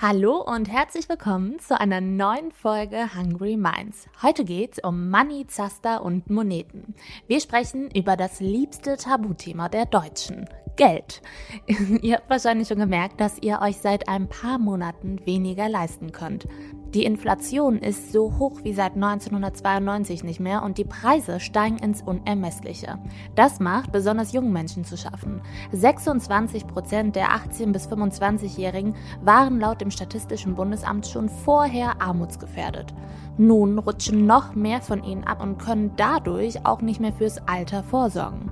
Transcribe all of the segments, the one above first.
Hallo und herzlich willkommen zu einer neuen Folge Hungry Minds. Heute geht's um Money, Zaster und Moneten. Wir sprechen über das liebste Tabuthema der Deutschen, Geld. ihr habt wahrscheinlich schon gemerkt, dass ihr euch seit ein paar Monaten weniger leisten könnt. Die Inflation ist so hoch wie seit 1992 nicht mehr und die Preise steigen ins Unermessliche. Das macht besonders jungen Menschen zu schaffen. 26 Prozent der 18- bis 25-Jährigen waren laut dem Statistischen Bundesamt schon vorher armutsgefährdet. Nun rutschen noch mehr von ihnen ab und können dadurch auch nicht mehr fürs Alter vorsorgen.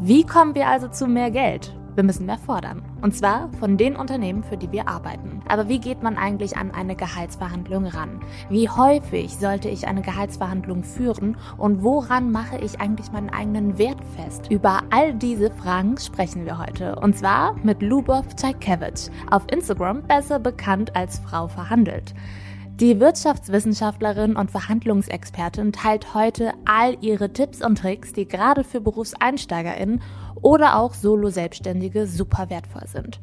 Wie kommen wir also zu mehr Geld? Wir müssen mehr fordern. Und zwar von den Unternehmen, für die wir arbeiten. Aber wie geht man eigentlich an eine Gehaltsverhandlung ran? Wie häufig sollte ich eine Gehaltsverhandlung führen? Und woran mache ich eigentlich meinen eigenen Wert fest? Über all diese Fragen sprechen wir heute. Und zwar mit Lubov Tchaikiewicz, auf Instagram besser bekannt als Frau verhandelt. Die Wirtschaftswissenschaftlerin und Verhandlungsexpertin teilt heute all ihre Tipps und Tricks, die gerade für BerufseinsteigerInnen oder auch Solo-Selbstständige super wertvoll sind.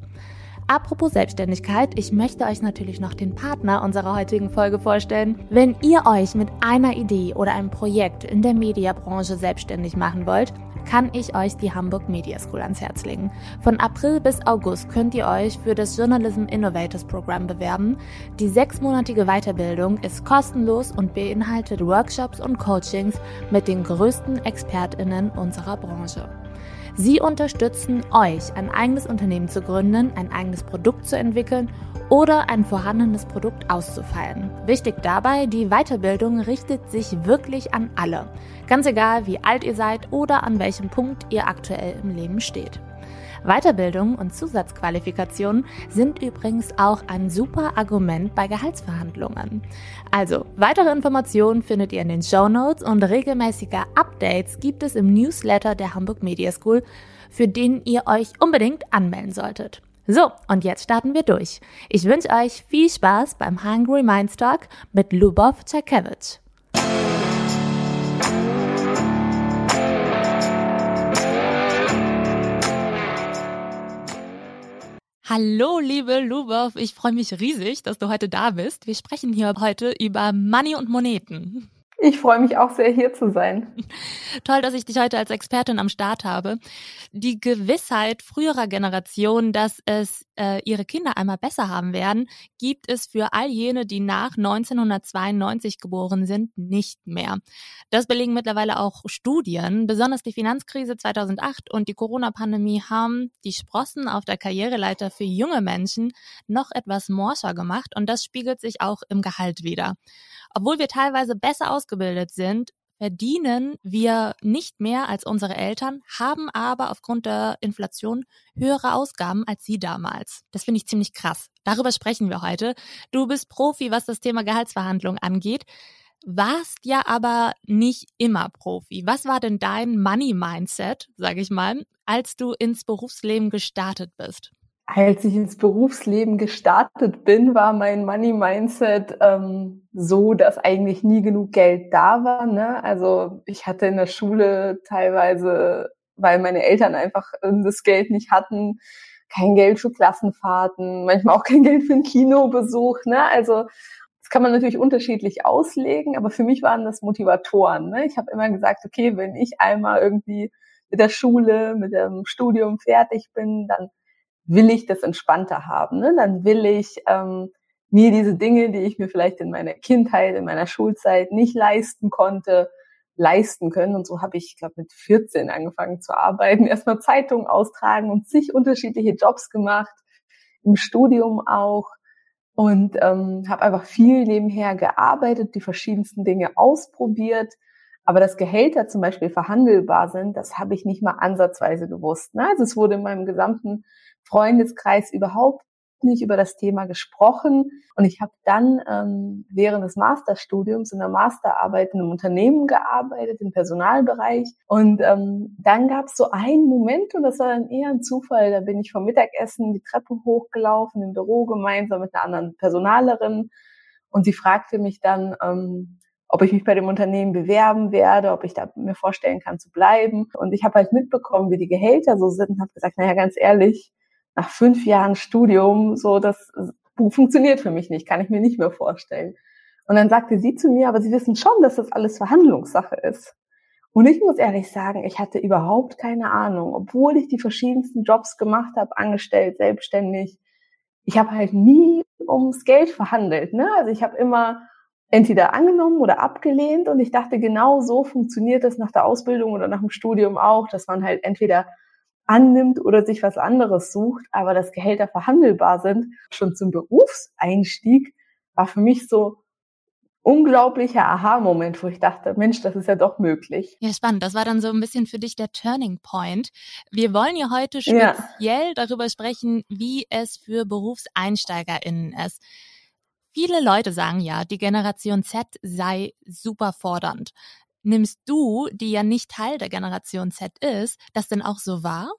Apropos Selbstständigkeit, ich möchte euch natürlich noch den Partner unserer heutigen Folge vorstellen. Wenn ihr euch mit einer Idee oder einem Projekt in der Mediabranche selbstständig machen wollt, kann ich euch die Hamburg Media School ans Herz legen. Von April bis August könnt ihr euch für das Journalism Innovators Programm bewerben. Die sechsmonatige Weiterbildung ist kostenlos und beinhaltet Workshops und Coachings mit den größten ExpertInnen unserer Branche. Sie unterstützen euch, ein eigenes Unternehmen zu gründen, ein eigenes Produkt zu entwickeln oder ein vorhandenes Produkt auszufeilen. Wichtig dabei, die Weiterbildung richtet sich wirklich an alle. Ganz egal, wie alt ihr seid oder an welchem Punkt ihr aktuell im Leben steht. Weiterbildung und Zusatzqualifikationen sind übrigens auch ein super Argument bei Gehaltsverhandlungen. Also, weitere Informationen findet ihr in den Show Notes und regelmäßige Updates gibt es im Newsletter der Hamburg Media School, für den ihr euch unbedingt anmelden solltet. So, und jetzt starten wir durch. Ich wünsche euch viel Spaß beim Hungry Minds Talk mit Lubov Tchaikiewicz. Hallo, liebe Lubov, ich freue mich riesig, dass du heute da bist. Wir sprechen hier heute über Money und Moneten. Ich freue mich auch sehr, hier zu sein. Toll, dass ich dich heute als Expertin am Start habe. Die Gewissheit früherer Generationen, dass es äh, ihre Kinder einmal besser haben werden, gibt es für all jene, die nach 1992 geboren sind, nicht mehr. Das belegen mittlerweile auch Studien. Besonders die Finanzkrise 2008 und die Corona-Pandemie haben die Sprossen auf der Karriereleiter für junge Menschen noch etwas morscher gemacht und das spiegelt sich auch im Gehalt wieder. Obwohl wir teilweise besser ausgebildet sind, verdienen wir nicht mehr als unsere Eltern, haben aber aufgrund der Inflation höhere Ausgaben als sie damals. Das finde ich ziemlich krass. Darüber sprechen wir heute. Du bist Profi, was das Thema Gehaltsverhandlung angeht, warst ja aber nicht immer Profi. Was war denn dein Money-Mindset, sage ich mal, als du ins Berufsleben gestartet bist? Als ich ins Berufsleben gestartet bin, war mein Money Mindset ähm, so, dass eigentlich nie genug Geld da war. Ne? Also ich hatte in der Schule teilweise, weil meine Eltern einfach ähm, das Geld nicht hatten, kein Geld für Klassenfahrten, manchmal auch kein Geld für einen Kinobesuch. Ne? Also das kann man natürlich unterschiedlich auslegen, aber für mich waren das Motivatoren. Ne? Ich habe immer gesagt, okay, wenn ich einmal irgendwie mit der Schule, mit dem Studium fertig bin, dann will ich das entspannter haben. Ne? Dann will ich ähm, mir diese Dinge, die ich mir vielleicht in meiner Kindheit, in meiner Schulzeit nicht leisten konnte, leisten können. Und so habe ich, ich glaube, mit 14 angefangen zu arbeiten, erstmal Zeitungen austragen und zig unterschiedliche Jobs gemacht, im Studium auch. Und ähm, habe einfach viel nebenher gearbeitet, die verschiedensten Dinge ausprobiert. Aber dass Gehälter zum Beispiel verhandelbar sind, das habe ich nicht mal ansatzweise gewusst. Ne? Also es wurde in meinem gesamten Freundeskreis überhaupt nicht über das Thema gesprochen. Und ich habe dann ähm, während des Masterstudiums in der Masterarbeit in einem Unternehmen gearbeitet, im Personalbereich. Und ähm, dann gab es so einen Moment, und das war dann eher ein Zufall, da bin ich vom Mittagessen die Treppe hochgelaufen im Büro gemeinsam mit einer anderen Personalerin. Und sie fragte mich dann, ähm, ob ich mich bei dem Unternehmen bewerben werde, ob ich da mir vorstellen kann zu bleiben. Und ich habe halt mitbekommen, wie die Gehälter so sind und habe gesagt, naja, ganz ehrlich, nach fünf Jahren Studium, so das funktioniert für mich nicht, kann ich mir nicht mehr vorstellen. Und dann sagte sie zu mir, aber Sie wissen schon, dass das alles Verhandlungssache ist. Und ich muss ehrlich sagen, ich hatte überhaupt keine Ahnung, obwohl ich die verschiedensten Jobs gemacht habe, angestellt, selbstständig. Ich habe halt nie ums Geld verhandelt. Ne? Also ich habe immer entweder angenommen oder abgelehnt. Und ich dachte, genau so funktioniert das nach der Ausbildung oder nach dem Studium auch, dass man halt entweder annimmt oder sich was anderes sucht, aber dass Gehälter verhandelbar sind. Schon zum Berufseinstieg war für mich so unglaublicher Aha-Moment, wo ich dachte, Mensch, das ist ja doch möglich. Ja, spannend. Das war dann so ein bisschen für dich der Turning Point. Wir wollen ja heute speziell ja. darüber sprechen, wie es für BerufseinsteigerInnen ist. Viele Leute sagen ja, die Generation Z sei super fordernd. Nimmst du, die ja nicht Teil der Generation Z ist, das denn auch so wahr?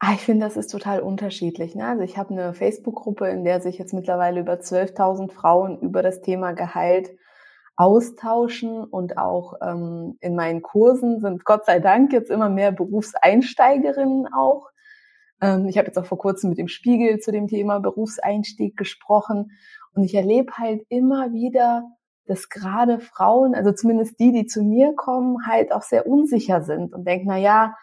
Ah, ich finde, das ist total unterschiedlich. Ne? Also ich habe eine Facebook-Gruppe, in der sich jetzt mittlerweile über 12.000 Frauen über das Thema Gehalt austauschen und auch ähm, in meinen Kursen sind Gott sei Dank jetzt immer mehr Berufseinsteigerinnen auch. Ähm, ich habe jetzt auch vor kurzem mit dem Spiegel zu dem Thema Berufseinstieg gesprochen und ich erlebe halt immer wieder, dass gerade Frauen, also zumindest die, die zu mir kommen, halt auch sehr unsicher sind und denken, na ja,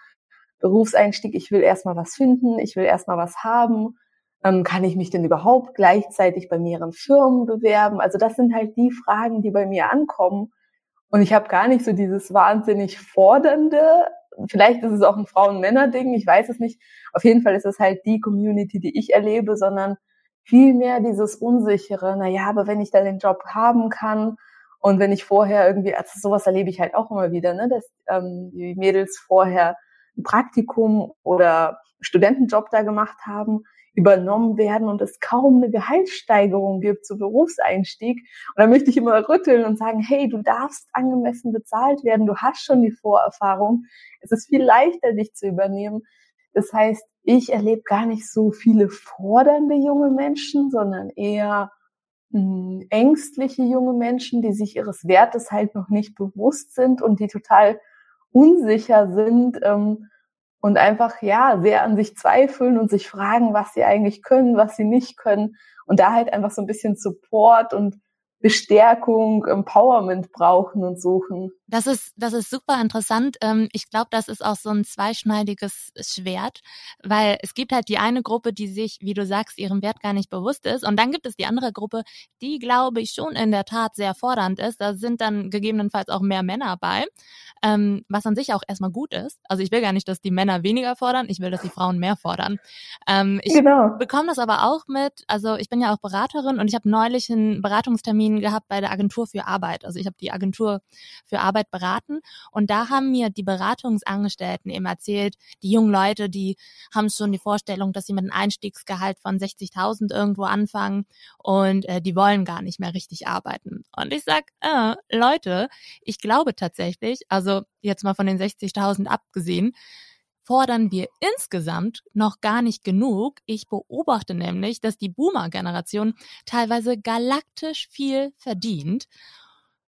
Berufseinstieg, ich will erstmal was finden, ich will erstmal was haben. Ähm, kann ich mich denn überhaupt gleichzeitig bei mehreren Firmen bewerben? Also das sind halt die Fragen, die bei mir ankommen. Und ich habe gar nicht so dieses wahnsinnig fordernde, vielleicht ist es auch ein Frauen-Männer-Ding, ich weiß es nicht. Auf jeden Fall ist es halt die Community, die ich erlebe, sondern vielmehr dieses Unsichere, na ja, aber wenn ich da den Job haben kann und wenn ich vorher irgendwie, also sowas erlebe ich halt auch immer wieder, ne, dass ähm, die Mädels vorher ein Praktikum oder Studentenjob da gemacht haben, übernommen werden und es kaum eine Gehaltssteigerung gibt zu Berufseinstieg. Und da möchte ich immer rütteln und sagen, hey, du darfst angemessen bezahlt werden, du hast schon die Vorerfahrung. Es ist viel leichter, dich zu übernehmen. Das heißt, ich erlebe gar nicht so viele fordernde junge Menschen, sondern eher hm, ängstliche junge Menschen, die sich ihres Wertes halt noch nicht bewusst sind und die total unsicher sind ähm, und einfach ja sehr an sich zweifeln und sich fragen, was sie eigentlich können, was sie nicht können. Und da halt einfach so ein bisschen Support und Bestärkung, Empowerment brauchen und suchen. Das ist, das ist super interessant. Ähm, ich glaube, das ist auch so ein zweischneidiges Schwert, weil es gibt halt die eine Gruppe, die sich, wie du sagst, ihrem Wert gar nicht bewusst ist. Und dann gibt es die andere Gruppe, die, glaube ich, schon in der Tat sehr fordernd ist. Da sind dann gegebenenfalls auch mehr Männer bei, ähm, was an sich auch erstmal gut ist. Also ich will gar nicht, dass die Männer weniger fordern, ich will, dass die Frauen mehr fordern. Ähm, ich genau. bekomme das aber auch mit, also ich bin ja auch Beraterin und ich habe neulich einen Beratungstermin gehabt bei der Agentur für Arbeit. Also ich habe die Agentur für Arbeit beraten. Und da haben mir die Beratungsangestellten eben erzählt, die jungen Leute, die haben schon die Vorstellung, dass sie mit einem Einstiegsgehalt von 60.000 irgendwo anfangen und äh, die wollen gar nicht mehr richtig arbeiten. Und ich sag, äh, Leute, ich glaube tatsächlich, also jetzt mal von den 60.000 abgesehen, fordern wir insgesamt noch gar nicht genug. Ich beobachte nämlich, dass die Boomer-Generation teilweise galaktisch viel verdient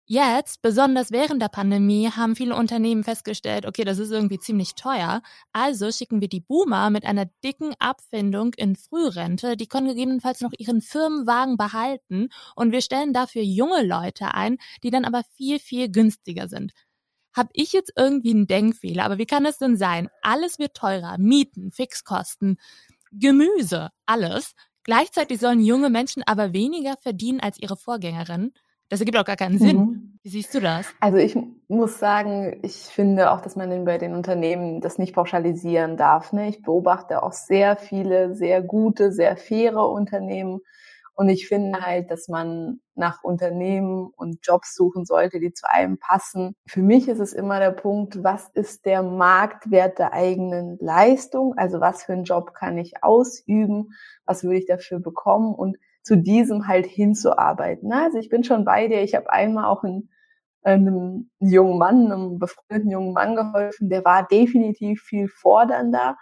Jetzt, besonders während der Pandemie, haben viele Unternehmen festgestellt, okay, das ist irgendwie ziemlich teuer. Also schicken wir die Boomer mit einer dicken Abfindung in Frührente. Die können gegebenenfalls noch ihren Firmenwagen behalten und wir stellen dafür junge Leute ein, die dann aber viel, viel günstiger sind. Hab ich jetzt irgendwie einen Denkfehler, aber wie kann es denn sein? Alles wird teurer. Mieten, Fixkosten, Gemüse, alles. Gleichzeitig sollen junge Menschen aber weniger verdienen als ihre Vorgängerinnen. Das ergibt auch gar keinen Sinn. Mhm. Wie siehst du das? Also ich muss sagen, ich finde auch, dass man bei den Unternehmen das nicht pauschalisieren darf. Ne? Ich beobachte auch sehr viele, sehr gute, sehr faire Unternehmen. Und ich finde halt, dass man nach Unternehmen und Jobs suchen sollte, die zu einem passen. Für mich ist es immer der Punkt, was ist der Marktwert der eigenen Leistung? Also was für einen Job kann ich ausüben? Was würde ich dafür bekommen? Und zu diesem halt hinzuarbeiten. Also ich bin schon bei dir. Ich habe einmal auch einen, einem jungen Mann, einem befreundeten jungen Mann geholfen, der war definitiv viel fordernder.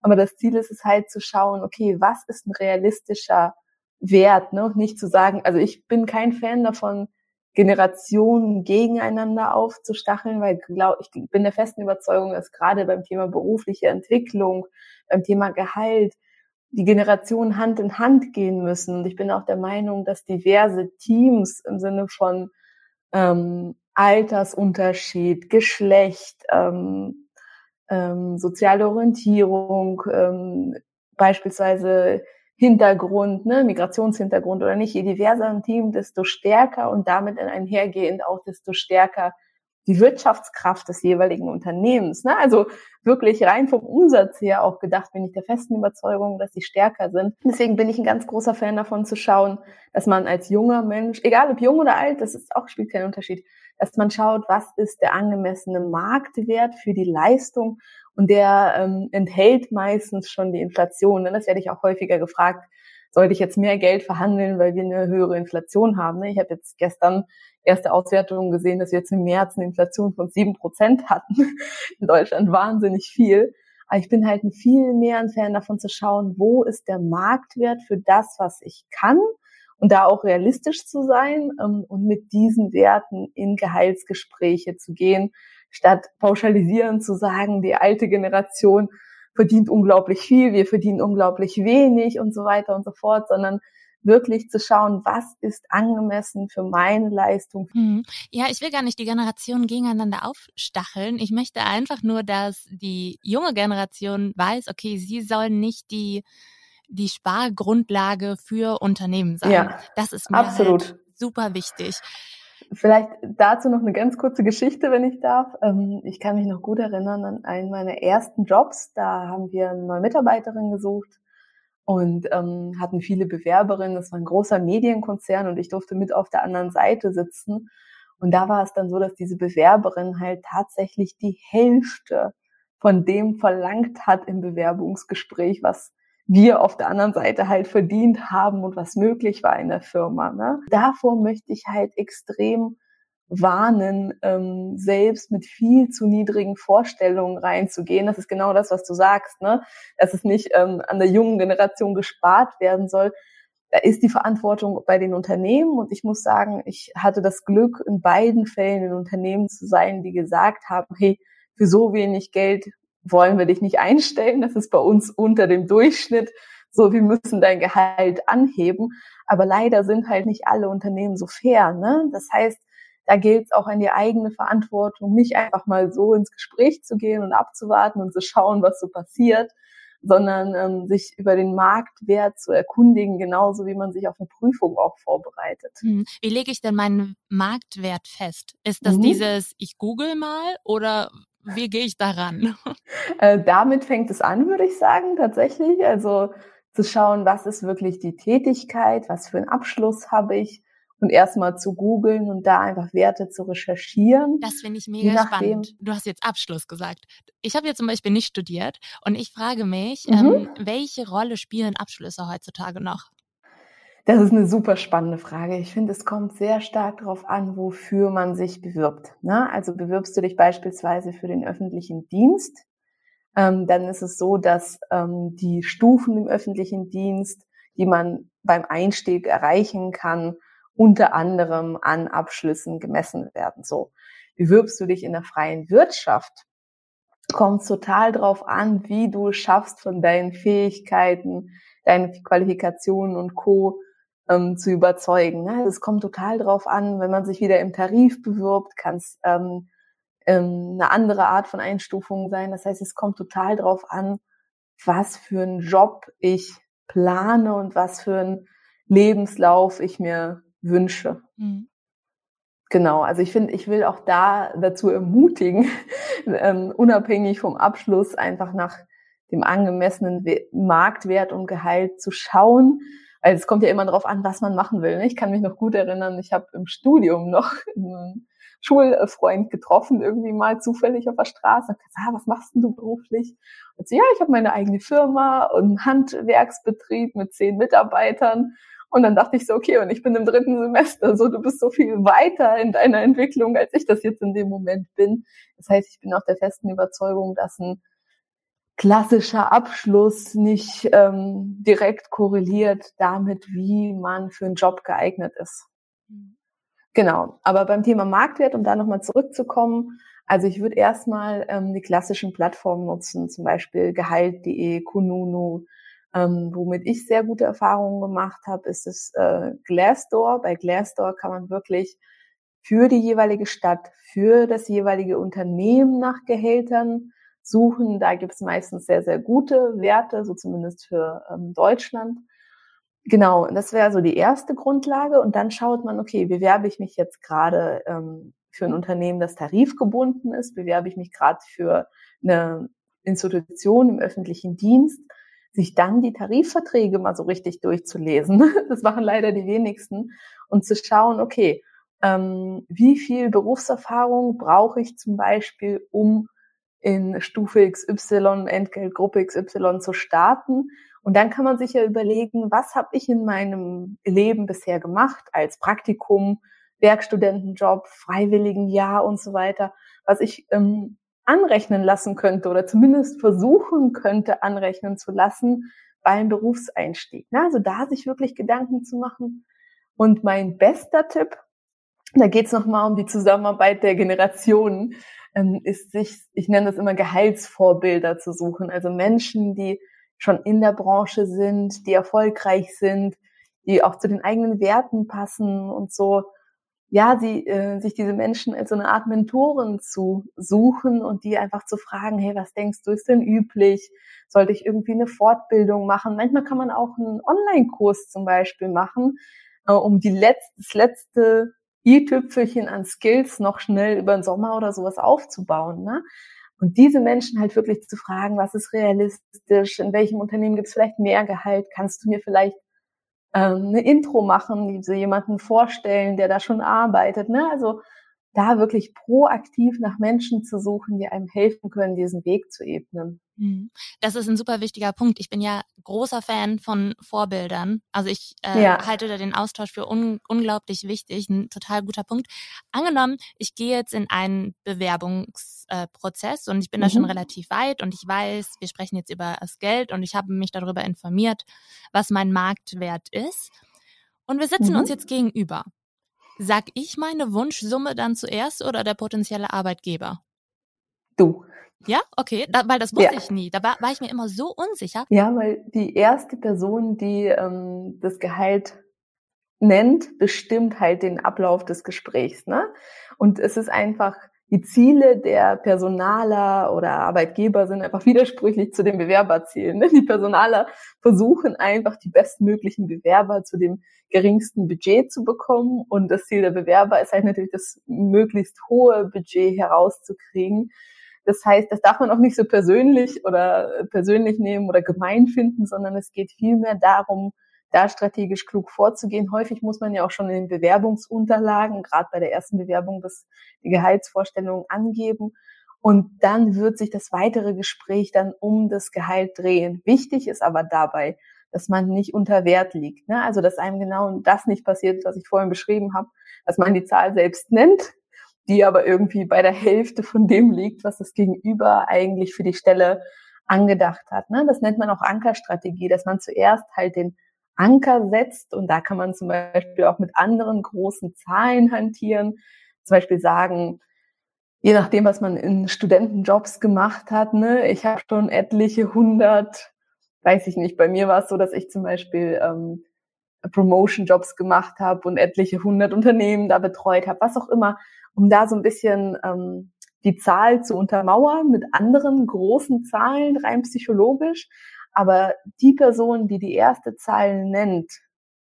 Aber das Ziel ist es halt zu schauen, okay, was ist ein realistischer Wert, ne? nicht zu sagen, also ich bin kein Fan davon, Generationen gegeneinander aufzustacheln, weil glaub, ich bin der festen Überzeugung, dass gerade beim Thema berufliche Entwicklung, beim Thema Gehalt, die Generationen Hand in Hand gehen müssen. Und ich bin auch der Meinung, dass diverse Teams im Sinne von ähm, Altersunterschied, Geschlecht, ähm, ähm, soziale Orientierung, ähm, beispielsweise Hintergrund, ne, Migrationshintergrund oder nicht, je diverser ein Team, desto stärker und damit einhergehend auch desto stärker die Wirtschaftskraft des jeweiligen Unternehmens. Ne? Also wirklich rein vom Umsatz her auch gedacht, bin ich der festen Überzeugung, dass sie stärker sind. Deswegen bin ich ein ganz großer Fan davon zu schauen, dass man als junger Mensch, egal ob jung oder alt, das ist auch spielt keinen Unterschied, dass man schaut, was ist der angemessene Marktwert für die Leistung und der ähm, enthält meistens schon die Inflation. Denn das werde ich auch häufiger gefragt, sollte ich jetzt mehr Geld verhandeln, weil wir eine höhere Inflation haben. Ne? Ich habe jetzt gestern erste Auswertungen gesehen, dass wir jetzt im März eine Inflation von sieben Prozent hatten. In Deutschland wahnsinnig viel. Aber ich bin halt viel mehr ein Fan davon zu schauen, wo ist der Marktwert für das, was ich kann und da auch realistisch zu sein ähm, und mit diesen Werten in Gehaltsgespräche zu gehen statt pauschalisieren zu sagen, die alte Generation verdient unglaublich viel, wir verdienen unglaublich wenig und so weiter und so fort, sondern wirklich zu schauen, was ist angemessen für meine Leistung. Hm. Ja, ich will gar nicht die Generationen gegeneinander aufstacheln. Ich möchte einfach nur, dass die junge Generation weiß, okay, sie sollen nicht die die Spargrundlage für Unternehmen sein. Ja, das ist mir absolut. Halt super wichtig. Vielleicht dazu noch eine ganz kurze Geschichte, wenn ich darf. Ähm, ich kann mich noch gut erinnern an einen meiner ersten Jobs. Da haben wir eine neue Mitarbeiterin gesucht und ähm, hatten viele Bewerberinnen. Das war ein großer Medienkonzern und ich durfte mit auf der anderen Seite sitzen. Und da war es dann so, dass diese Bewerberin halt tatsächlich die Hälfte von dem verlangt hat im Bewerbungsgespräch, was wir auf der anderen Seite halt verdient haben und was möglich war in der Firma. Ne? Davor möchte ich halt extrem warnen, ähm, selbst mit viel zu niedrigen Vorstellungen reinzugehen. Das ist genau das, was du sagst, ne? dass es nicht ähm, an der jungen Generation gespart werden soll. Da ist die Verantwortung bei den Unternehmen und ich muss sagen, ich hatte das Glück, in beiden Fällen in Unternehmen zu sein, die gesagt haben, hey, für so wenig Geld wollen wir dich nicht einstellen. Das ist bei uns unter dem Durchschnitt. So, wir müssen dein Gehalt anheben. Aber leider sind halt nicht alle Unternehmen so fair. Ne? Das heißt, da gilt es auch an die eigene Verantwortung, nicht einfach mal so ins Gespräch zu gehen und abzuwarten und zu schauen, was so passiert, sondern ähm, sich über den Marktwert zu erkundigen, genauso wie man sich auf eine Prüfung auch vorbereitet. Hm. Wie lege ich denn meinen Marktwert fest? Ist das mhm. dieses, ich google mal oder wie gehe ich daran? Äh, damit fängt es an, würde ich sagen, tatsächlich. Also zu schauen, was ist wirklich die Tätigkeit, was für einen Abschluss habe ich und erstmal zu googeln und da einfach Werte zu recherchieren. Das finde ich mega spannend. Du hast jetzt Abschluss gesagt. Ich habe jetzt zum Beispiel nicht studiert und ich frage mich, mhm. ähm, welche Rolle spielen Abschlüsse heutzutage noch? Das ist eine super spannende Frage. Ich finde, es kommt sehr stark darauf an, wofür man sich bewirbt. Ne? Also bewirbst du dich beispielsweise für den öffentlichen Dienst, ähm, dann ist es so, dass ähm, die Stufen im öffentlichen Dienst, die man beim Einstieg erreichen kann, unter anderem an Abschlüssen gemessen werden. So, bewirbst du dich in der freien Wirtschaft, kommt total darauf an, wie du schaffst von deinen Fähigkeiten, deinen Qualifikationen und Co ähm, zu überzeugen. Ne? Es kommt total drauf an, wenn man sich wieder im Tarif bewirbt, kann es ähm, ähm, eine andere Art von Einstufung sein. Das heißt, es kommt total drauf an, was für einen Job ich plane und was für einen Lebenslauf ich mir wünsche. Mhm. Genau, also ich finde, ich will auch da dazu ermutigen, ähm, unabhängig vom Abschluss einfach nach dem angemessenen Marktwert und Gehalt zu schauen Weil es kommt ja immer darauf an, was man machen will. Ne? Ich kann mich noch gut erinnern, ich habe im Studium noch einen Schulfreund getroffen, irgendwie mal zufällig auf der Straße. Und gesagt, ah, was machst denn du beruflich? Und so, ja, ich habe meine eigene Firma und einen Handwerksbetrieb mit zehn Mitarbeitern. Und dann dachte ich so, okay, und ich bin im dritten Semester, so du bist so viel weiter in deiner Entwicklung, als ich das jetzt in dem Moment bin. Das heißt, ich bin auch der festen Überzeugung, dass ein klassischer Abschluss nicht ähm, direkt korreliert damit, wie man für einen Job geeignet ist. Genau. Aber beim Thema Marktwert, um da nochmal zurückzukommen, also ich würde erstmal ähm, die klassischen Plattformen nutzen, zum Beispiel Gehalt.de, Kununu. Ähm, womit ich sehr gute Erfahrungen gemacht habe, ist es äh, Glassdoor. Bei Glassdoor kann man wirklich für die jeweilige Stadt, für das jeweilige Unternehmen nach Gehältern suchen. Da gibt es meistens sehr, sehr gute Werte, so zumindest für ähm, Deutschland. Genau, das wäre so die erste Grundlage. Und dann schaut man, okay, bewerbe ich mich jetzt gerade ähm, für ein Unternehmen, das tarifgebunden ist? Bewerbe ich mich gerade für eine Institution im öffentlichen Dienst? Sich dann die Tarifverträge mal so richtig durchzulesen. Das machen leider die wenigsten. Und zu schauen, okay, ähm, wie viel Berufserfahrung brauche ich zum Beispiel, um in Stufe XY, Entgeltgruppe XY zu starten. Und dann kann man sich ja überlegen, was habe ich in meinem Leben bisher gemacht als Praktikum, Werkstudentenjob, Freiwilligenjahr und so weiter, was ich ähm, anrechnen lassen könnte oder zumindest versuchen könnte, anrechnen zu lassen beim Berufseinstieg. Na, also da sich wirklich Gedanken zu machen. Und mein bester Tipp, da geht es nochmal um die Zusammenarbeit der Generationen ähm, ist sich, ich nenne das immer Gehaltsvorbilder zu suchen. Also Menschen, die schon in der Branche sind, die erfolgreich sind, die auch zu den eigenen Werten passen und so. Ja, sie, äh, sich diese Menschen als so eine Art Mentoren zu suchen und die einfach zu fragen, hey, was denkst du, ist denn üblich? Sollte ich irgendwie eine Fortbildung machen? Manchmal kann man auch einen Online-Kurs zum Beispiel machen, äh, um die letzte, das letzte i-Tüpfelchen an Skills noch schnell über den Sommer oder sowas aufzubauen. Ne? Und diese Menschen halt wirklich zu fragen, was ist realistisch, in welchem Unternehmen gibt es vielleicht mehr Gehalt, kannst du mir vielleicht ähm, eine Intro machen, die so jemanden vorstellen, der da schon arbeitet. Ne? Also da wirklich proaktiv nach Menschen zu suchen, die einem helfen können, diesen Weg zu ebnen. Mhm. Das ist ein super wichtiger Punkt. Ich bin ja großer Fan von Vorbildern. Also ich äh, ja. halte da den Austausch für un unglaublich wichtig. Ein total guter Punkt. Angenommen, ich gehe jetzt in einen Bewerbungsprozess äh, und ich bin mhm. da schon mhm. relativ weit und ich weiß, wir sprechen jetzt über das Geld und ich habe mich darüber informiert, was mein Marktwert ist. Und wir sitzen mhm. uns jetzt gegenüber. Sag ich meine Wunschsumme dann zuerst oder der potenzielle Arbeitgeber? Du. Ja, okay, da, weil das wusste ja. ich nie. Da war, war, ich mir immer so unsicher. Ja, weil die erste Person, die ähm, das Gehalt nennt, bestimmt halt den Ablauf des Gesprächs. Ne? Und es ist einfach die Ziele der Personaler oder Arbeitgeber sind einfach widersprüchlich zu den Bewerberzielen. Ne? Die Personaler versuchen einfach die bestmöglichen Bewerber zu dem geringsten Budget zu bekommen und das Ziel der Bewerber ist halt natürlich das möglichst hohe Budget herauszukriegen. Das heißt, das darf man auch nicht so persönlich oder persönlich nehmen oder gemein finden, sondern es geht vielmehr darum, da strategisch klug vorzugehen. Häufig muss man ja auch schon in den Bewerbungsunterlagen, gerade bei der ersten Bewerbung, das, die Gehaltsvorstellungen angeben. Und dann wird sich das weitere Gespräch dann um das Gehalt drehen. Wichtig ist aber dabei, dass man nicht unter Wert liegt. Ne? Also dass einem genau das nicht passiert, was ich vorhin beschrieben habe, dass man die Zahl selbst nennt, die aber irgendwie bei der Hälfte von dem liegt, was das Gegenüber eigentlich für die Stelle angedacht hat. Ne? Das nennt man auch Ankerstrategie, dass man zuerst halt den Anker setzt. Und da kann man zum Beispiel auch mit anderen großen Zahlen hantieren. Zum Beispiel sagen, je nachdem, was man in Studentenjobs gemacht hat, ne, ich habe schon etliche hundert, weiß ich nicht, bei mir war es so, dass ich zum Beispiel ähm, Promotion-Jobs gemacht habe und etliche hundert Unternehmen da betreut habe, was auch immer, um da so ein bisschen ähm, die Zahl zu untermauern mit anderen großen Zahlen, rein psychologisch. Aber die Person, die die erste Zahl nennt,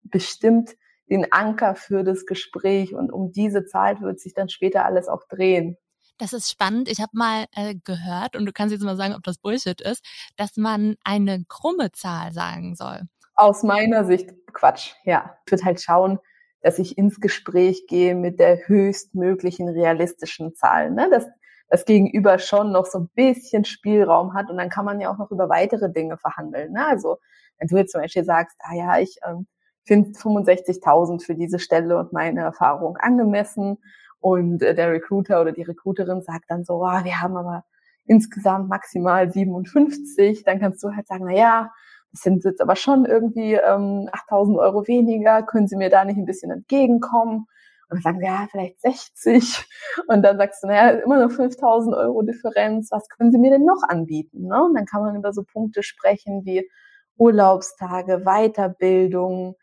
bestimmt den Anker für das Gespräch und um diese Zahl wird sich dann später alles auch drehen. Das ist spannend. Ich habe mal äh, gehört, und du kannst jetzt mal sagen, ob das Bullshit ist, dass man eine krumme Zahl sagen soll. Aus meiner Sicht Quatsch, ja. Ich würde halt schauen, dass ich ins Gespräch gehe mit der höchstmöglichen realistischen Zahl. Ne? Dass das Gegenüber schon noch so ein bisschen Spielraum hat und dann kann man ja auch noch über weitere Dinge verhandeln. Ne? Also wenn du jetzt zum Beispiel sagst, ah ja, ich ähm, finde 65.000 für diese Stelle und meine Erfahrung angemessen und äh, der Recruiter oder die Recruiterin sagt dann so, ah, wir haben aber insgesamt maximal 57, dann kannst du halt sagen, na ja, sind jetzt aber schon irgendwie ähm, 8.000 Euro weniger, können Sie mir da nicht ein bisschen entgegenkommen? Und dann sagen sie, ja, vielleicht 60. Und dann sagst du, naja, immer noch 5000 Euro Differenz. Was können sie mir denn noch anbieten? Ne? Und dann kann man über so Punkte sprechen wie Urlaubstage, Weiterbildung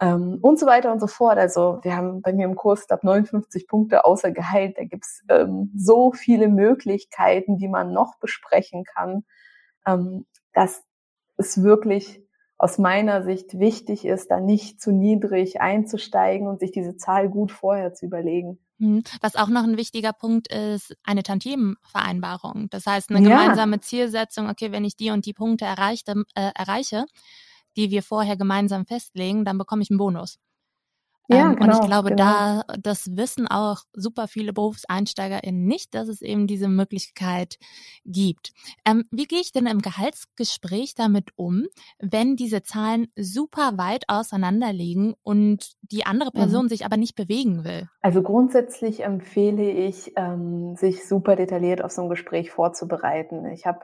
ähm, und so weiter und so fort. Also wir haben bei mir im Kurs, glaube 59 Punkte außer Gehalt. Da gibt's ähm, so viele Möglichkeiten, die man noch besprechen kann, ähm, dass es wirklich aus meiner Sicht wichtig ist, da nicht zu niedrig einzusteigen und sich diese Zahl gut vorher zu überlegen. Hm, was auch noch ein wichtiger Punkt ist, eine Tantiemenvereinbarung. Das heißt, eine ja. gemeinsame Zielsetzung, okay, wenn ich die und die Punkte erreichte, äh, erreiche, die wir vorher gemeinsam festlegen, dann bekomme ich einen Bonus. Ja, ähm, genau, und ich genau, glaube, genau. da das wissen auch super viele BerufseinsteigerInnen nicht, dass es eben diese Möglichkeit gibt. Ähm, wie gehe ich denn im Gehaltsgespräch damit um, wenn diese Zahlen super weit auseinander liegen und die andere mhm. Person mhm. sich aber nicht bewegen will? Also grundsätzlich empfehle ich, ähm, sich super detailliert auf so ein Gespräch vorzubereiten. Ich habe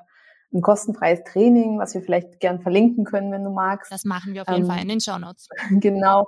ein kostenfreies Training, was wir vielleicht gern verlinken können, wenn du magst. Das machen wir auf jeden ähm, Fall in den Show Notes. Genau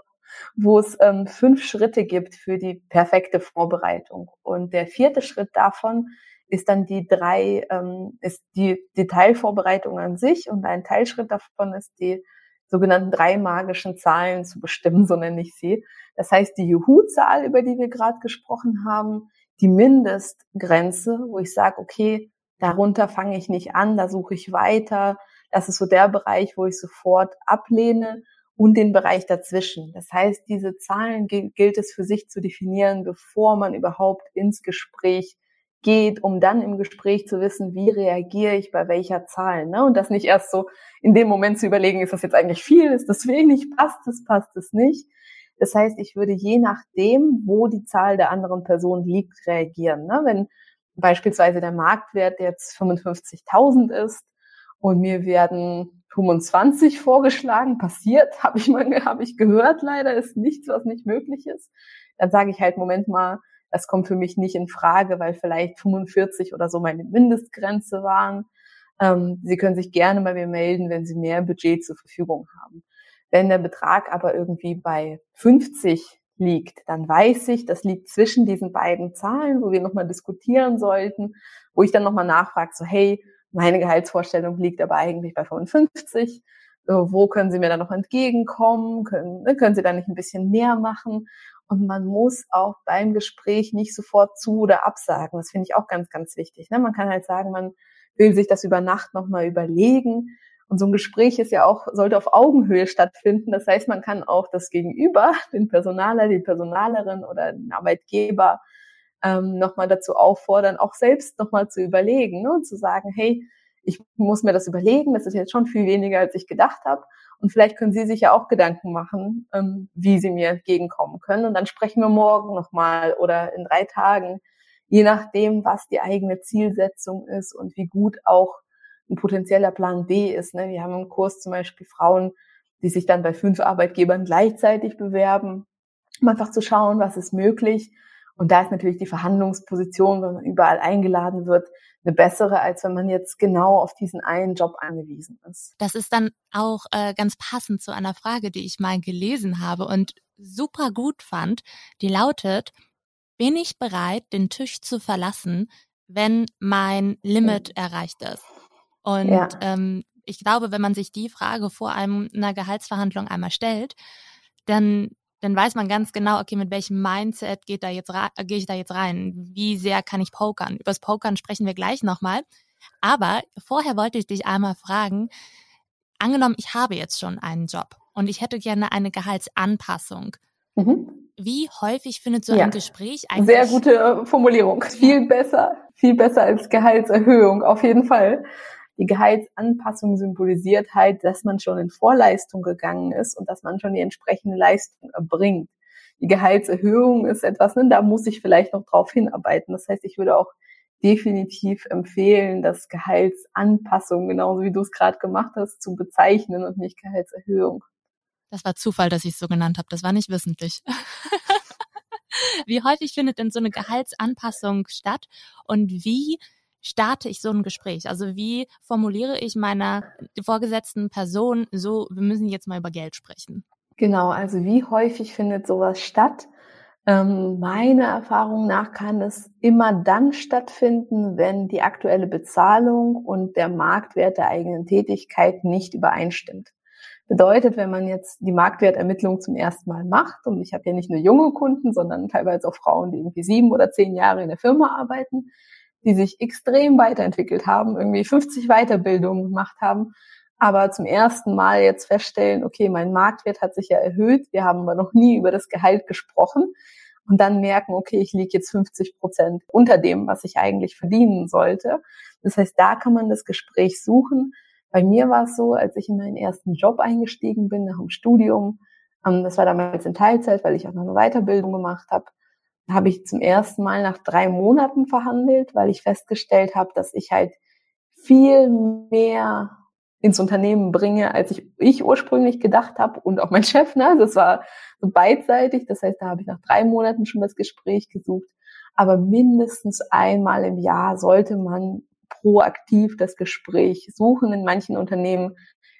wo es ähm, fünf Schritte gibt für die perfekte Vorbereitung. Und der vierte Schritt davon ist dann die drei, ähm, ist die Detailvorbereitung an sich und ein Teilschritt davon ist die sogenannten drei magischen Zahlen zu bestimmen, so nenne ich sie. Das heißt, die Juhu-Zahl, über die wir gerade gesprochen haben, die Mindestgrenze, wo ich sage, okay, darunter fange ich nicht an, da suche ich weiter. Das ist so der Bereich, wo ich sofort ablehne und den Bereich dazwischen. Das heißt, diese Zahlen gilt es für sich zu definieren, bevor man überhaupt ins Gespräch geht, um dann im Gespräch zu wissen, wie reagiere ich bei welcher Zahl. Ne? Und das nicht erst so in dem Moment zu überlegen, ist das jetzt eigentlich viel, ist das wenig, passt es, passt es nicht. Das heißt, ich würde je nachdem, wo die Zahl der anderen Person liegt, reagieren. Ne? Wenn beispielsweise der Marktwert jetzt 55.000 ist und mir werden 25 vorgeschlagen, passiert, habe ich mal, habe ich gehört, leider ist nichts, was nicht möglich ist. Dann sage ich halt, Moment mal, das kommt für mich nicht in Frage, weil vielleicht 45 oder so meine Mindestgrenze waren. Ähm, Sie können sich gerne bei mir melden, wenn Sie mehr Budget zur Verfügung haben. Wenn der Betrag aber irgendwie bei 50 liegt, dann weiß ich, das liegt zwischen diesen beiden Zahlen, wo wir nochmal diskutieren sollten, wo ich dann nochmal nachfrage, so hey, meine Gehaltsvorstellung liegt aber eigentlich bei 55. Wo können Sie mir da noch entgegenkommen? Können, ne, können Sie da nicht ein bisschen mehr machen? Und man muss auch beim Gespräch nicht sofort zu oder absagen. Das finde ich auch ganz, ganz wichtig. Ne? Man kann halt sagen, man will sich das über Nacht nochmal überlegen. Und so ein Gespräch ist ja auch, sollte auf Augenhöhe stattfinden. Das heißt, man kann auch das Gegenüber, den Personaler, die Personalerin oder den Arbeitgeber ähm, nochmal dazu auffordern, auch selbst nochmal zu überlegen ne? und zu sagen, hey, ich muss mir das überlegen, das ist jetzt schon viel weniger, als ich gedacht habe. Und vielleicht können Sie sich ja auch Gedanken machen, ähm, wie Sie mir entgegenkommen können. Und dann sprechen wir morgen nochmal oder in drei Tagen, je nachdem, was die eigene Zielsetzung ist und wie gut auch ein potenzieller Plan B ist. Ne? Wir haben im Kurs zum Beispiel Frauen, die sich dann bei fünf Arbeitgebern gleichzeitig bewerben, um einfach zu schauen, was ist möglich und da ist natürlich die Verhandlungsposition, wenn man überall eingeladen wird, eine bessere, als wenn man jetzt genau auf diesen einen Job angewiesen ist. Das ist dann auch äh, ganz passend zu einer Frage, die ich mal gelesen habe und super gut fand. Die lautet, bin ich bereit, den Tisch zu verlassen, wenn mein Limit ja. erreicht ist? Und ja. ähm, ich glaube, wenn man sich die Frage vor einem, einer Gehaltsverhandlung einmal stellt, dann dann weiß man ganz genau, okay, mit welchem Mindset geht da jetzt gehe ich da jetzt rein? Wie sehr kann ich pokern? Übers Pokern sprechen wir gleich nochmal. Aber vorher wollte ich dich einmal fragen, angenommen, ich habe jetzt schon einen Job und ich hätte gerne eine Gehaltsanpassung. Mhm. Wie häufig findet so ja. ein Gespräch eigentlich? Sehr gute äh, Formulierung. Viel besser, viel besser als Gehaltserhöhung, auf jeden Fall. Die Gehaltsanpassung symbolisiert halt, dass man schon in Vorleistung gegangen ist und dass man schon die entsprechende Leistung erbringt. Die Gehaltserhöhung ist etwas, ne, da muss ich vielleicht noch drauf hinarbeiten. Das heißt, ich würde auch definitiv empfehlen, das Gehaltsanpassung, genauso wie du es gerade gemacht hast, zu bezeichnen und nicht Gehaltserhöhung. Das war Zufall, dass ich es so genannt habe. Das war nicht wissentlich. wie häufig findet denn so eine Gehaltsanpassung statt und wie starte ich so ein Gespräch? Also wie formuliere ich meiner vorgesetzten Person so, wir müssen jetzt mal über Geld sprechen? Genau, also wie häufig findet sowas statt? Ähm, meiner Erfahrung nach kann es immer dann stattfinden, wenn die aktuelle Bezahlung und der Marktwert der eigenen Tätigkeit nicht übereinstimmt. Bedeutet, wenn man jetzt die Marktwertermittlung zum ersten Mal macht, und ich habe ja nicht nur junge Kunden, sondern teilweise auch Frauen, die irgendwie sieben oder zehn Jahre in der Firma arbeiten, die sich extrem weiterentwickelt haben, irgendwie 50 Weiterbildungen gemacht haben, aber zum ersten Mal jetzt feststellen, okay, mein Marktwert hat sich ja erhöht, wir haben aber noch nie über das Gehalt gesprochen und dann merken, okay, ich liege jetzt 50 Prozent unter dem, was ich eigentlich verdienen sollte. Das heißt, da kann man das Gespräch suchen. Bei mir war es so, als ich in meinen ersten Job eingestiegen bin nach dem Studium, ähm, das war damals in Teilzeit, weil ich auch noch eine Weiterbildung gemacht habe, habe ich zum ersten Mal nach drei Monaten verhandelt, weil ich festgestellt habe, dass ich halt viel mehr ins Unternehmen bringe, als ich, ich ursprünglich gedacht habe und auch mein Chef. Ne? Das war so beidseitig. Das heißt, da habe ich nach drei Monaten schon das Gespräch gesucht. Aber mindestens einmal im Jahr sollte man proaktiv das Gespräch suchen. In manchen Unternehmen